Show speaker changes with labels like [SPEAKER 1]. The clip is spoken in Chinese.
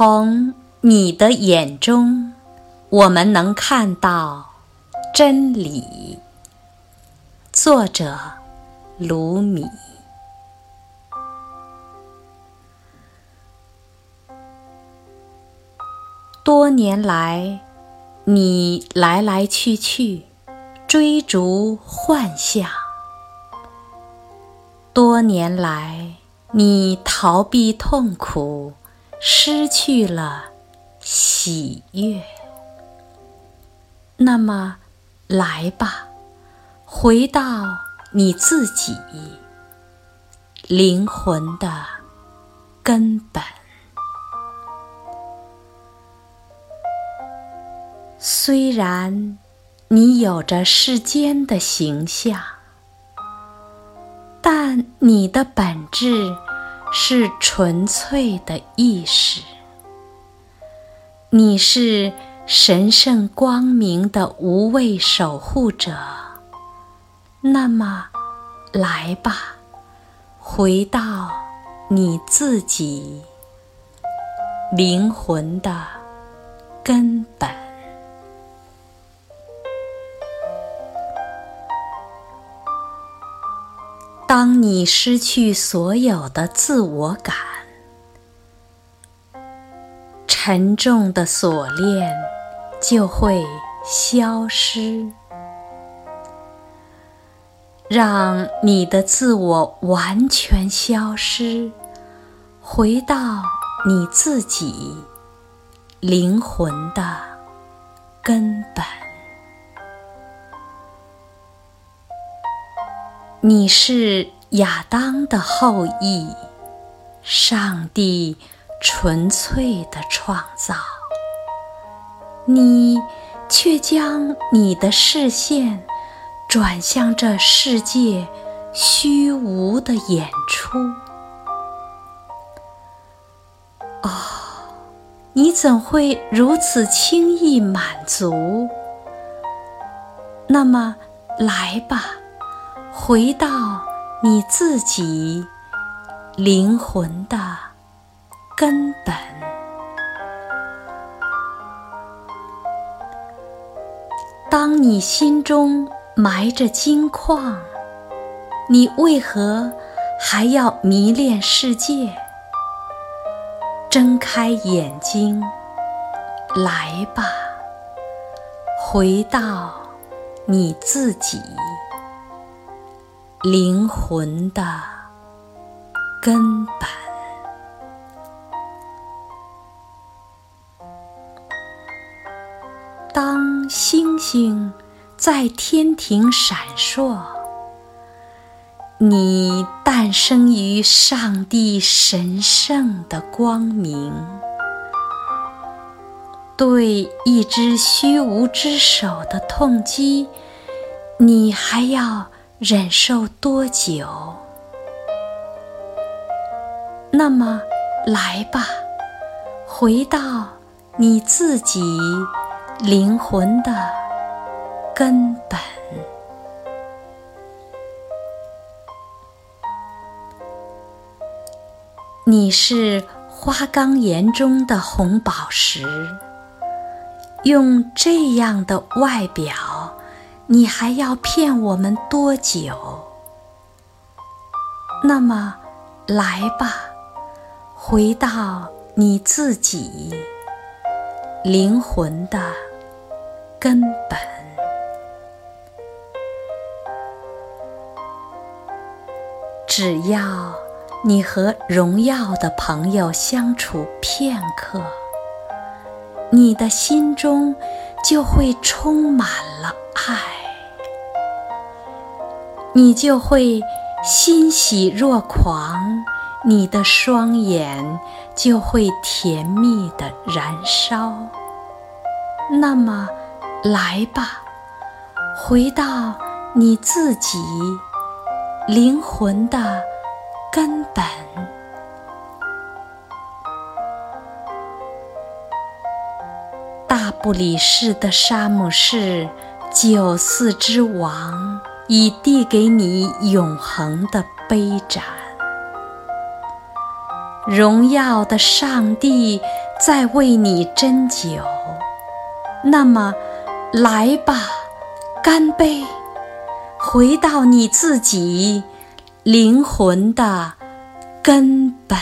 [SPEAKER 1] 从你的眼中，我们能看到真理。作者：卢米。多年来，你来来去去，追逐幻象；多年来，你逃避痛苦。失去了喜悦，那么来吧，回到你自己灵魂的根本。虽然你有着世间的形象，但你的本质。是纯粹的意识，你是神圣光明的无畏守护者。那么，来吧，回到你自己灵魂的根你失去所有的自我感，沉重的锁链就会消失。让你的自我完全消失，回到你自己灵魂的根本。你是亚当的后裔，上帝纯粹的创造，你却将你的视线转向这世界虚无的演出。哦，你怎会如此轻易满足？那么，来吧。回到你自己灵魂的根本。当你心中埋着金矿，你为何还要迷恋世界？睁开眼睛，来吧，回到你自己。灵魂的根本。当星星在天庭闪烁，你诞生于上帝神圣的光明。对一只虚无之手的痛击，你还要？忍受多久？那么，来吧，回到你自己灵魂的根本。你是花岗岩中的红宝石，用这样的外表。你还要骗我们多久？那么，来吧，回到你自己灵魂的根本。只要你和荣耀的朋友相处片刻，你的心中就会充满了爱。你就会欣喜若狂，你的双眼就会甜蜜的燃烧。那么，来吧，回到你自己灵魂的根本。大不里士的沙姆士，九四之王。已递给你永恒的杯盏，荣耀的上帝在为你斟酒。那么，来吧，干杯，回到你自己灵魂的根本。